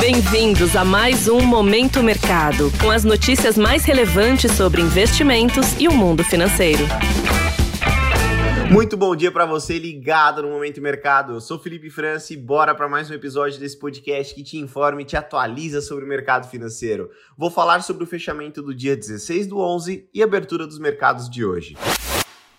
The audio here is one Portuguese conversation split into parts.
Bem-vindos a mais um Momento Mercado, com as notícias mais relevantes sobre investimentos e o mundo financeiro. Muito bom dia para você ligado no Momento Mercado. Eu sou Felipe França e bora para mais um episódio desse podcast que te informa e te atualiza sobre o mercado financeiro. Vou falar sobre o fechamento do dia 16 do 11 e abertura dos mercados de hoje.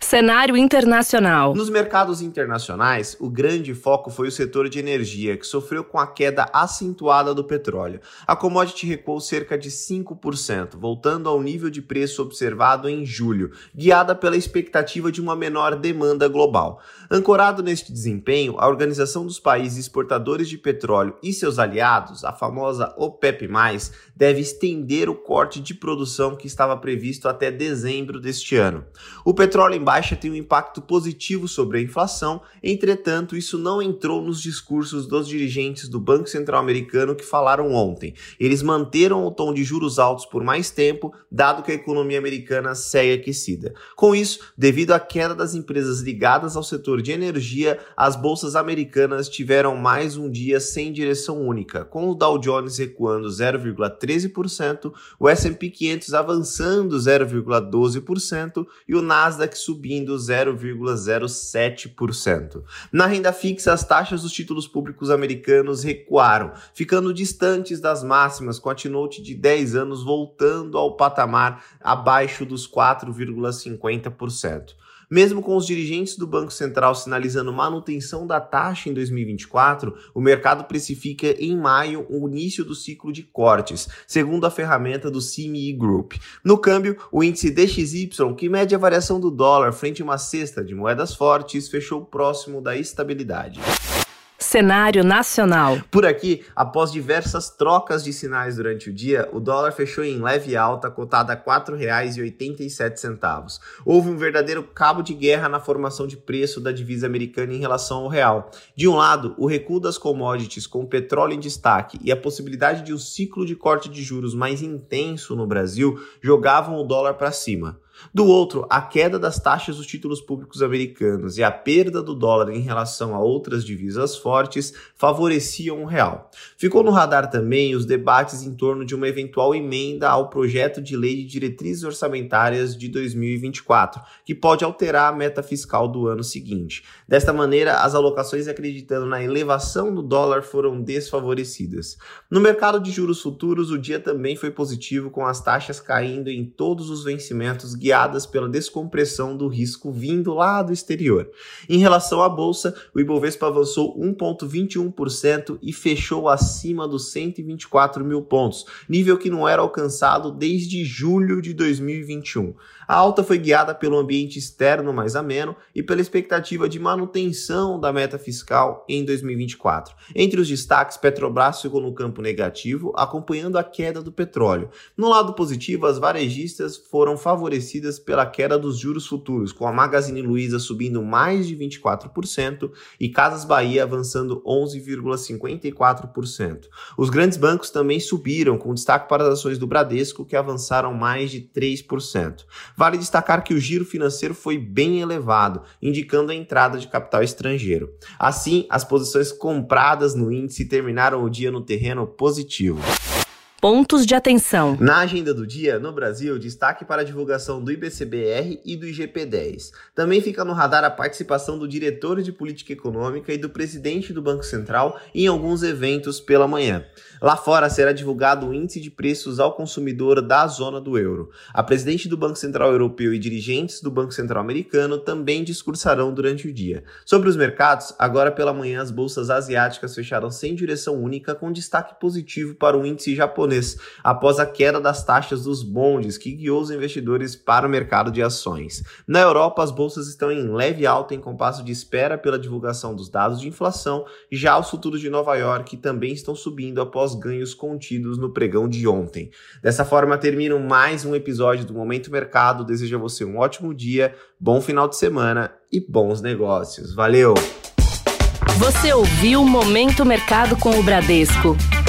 Cenário internacional. Nos mercados internacionais, o grande foco foi o setor de energia, que sofreu com a queda acentuada do petróleo. A commodity recuou cerca de 5%, voltando ao nível de preço observado em julho, guiada pela expectativa de uma menor demanda global. Ancorado neste desempenho, a Organização dos Países Exportadores de Petróleo e seus aliados, a famosa OPEP+, deve estender o corte de produção que estava previsto até dezembro deste ano. O petróleo em baixa tem um impacto positivo sobre a inflação, entretanto, isso não entrou nos discursos dos dirigentes do Banco Central Americano que falaram ontem. Eles manteram o tom de juros altos por mais tempo, dado que a economia americana segue aquecida. Com isso, devido à queda das empresas ligadas ao setor de energia, as bolsas americanas tiveram mais um dia sem direção única, com o Dow Jones recuando 0,13%, o S&P 500 avançando 0,12% e o Nasdaq subindo subindo 0,07%. Na renda fixa, as taxas dos títulos públicos americanos recuaram, ficando distantes das máximas, com a T-Note de 10 anos voltando ao patamar abaixo dos 4,50%. Mesmo com os dirigentes do Banco Central sinalizando manutenção da taxa em 2024, o mercado precifica em maio o início do ciclo de cortes, segundo a ferramenta do CME Group. No câmbio, o índice DXY, que mede a variação do dólar frente a uma cesta de moedas fortes, fechou próximo da estabilidade. Cenário nacional. Por aqui, após diversas trocas de sinais durante o dia, o dólar fechou em leve alta, cotada a R$ 4,87. Houve um verdadeiro cabo de guerra na formação de preço da divisa americana em relação ao real. De um lado, o recuo das commodities com o petróleo em destaque e a possibilidade de um ciclo de corte de juros mais intenso no Brasil jogavam o dólar para cima. Do outro, a queda das taxas dos títulos públicos americanos e a perda do dólar em relação a outras divisas fortes favoreciam o real. Ficou no radar também os debates em torno de uma eventual emenda ao projeto de lei de diretrizes orçamentárias de 2024, que pode alterar a meta fiscal do ano seguinte. Desta maneira, as alocações acreditando na elevação do dólar foram desfavorecidas. No mercado de juros futuros, o dia também foi positivo, com as taxas caindo em todos os vencimentos guiadas pela descompressão do risco vindo lá do exterior. Em relação à bolsa, o Ibovespa avançou 1,21% e fechou acima dos 124 mil pontos, nível que não era alcançado desde julho de 2021. A alta foi guiada pelo ambiente externo mais ameno e pela expectativa de manutenção da meta fiscal em 2024. Entre os destaques, Petrobras ficou no campo negativo, acompanhando a queda do petróleo. No lado positivo, as varejistas foram favorecidas pela queda dos juros futuros, com a Magazine Luiza subindo mais de 24% e Casas Bahia avançando 11,54%. Os grandes bancos também subiram, com destaque para as ações do Bradesco, que avançaram mais de 3%. Vale destacar que o giro financeiro foi bem elevado, indicando a entrada de capital estrangeiro. Assim, as posições compradas no índice terminaram o dia no terreno positivo. Pontos de atenção. Na agenda do dia, no Brasil, destaque para a divulgação do IBCBR e do IGP-10. Também fica no radar a participação do diretor de política econômica e do presidente do Banco Central em alguns eventos pela manhã. Lá fora será divulgado o índice de preços ao consumidor da zona do euro. A presidente do Banco Central Europeu e dirigentes do Banco Central Americano também discursarão durante o dia. Sobre os mercados, agora pela manhã as bolsas asiáticas fecharam sem direção única, com destaque positivo para o índice japonês, após a queda das taxas dos bondes que guiou os investidores para o mercado de ações. Na Europa, as bolsas estão em leve alta em compasso de espera pela divulgação dos dados de inflação, já os futuros de Nova York também estão subindo após ganhos contidos no pregão de ontem. Dessa forma, termino mais um episódio do Momento Mercado. Desejo a você um ótimo dia, bom final de semana e bons negócios. Valeu! Você ouviu Momento Mercado com o Bradesco.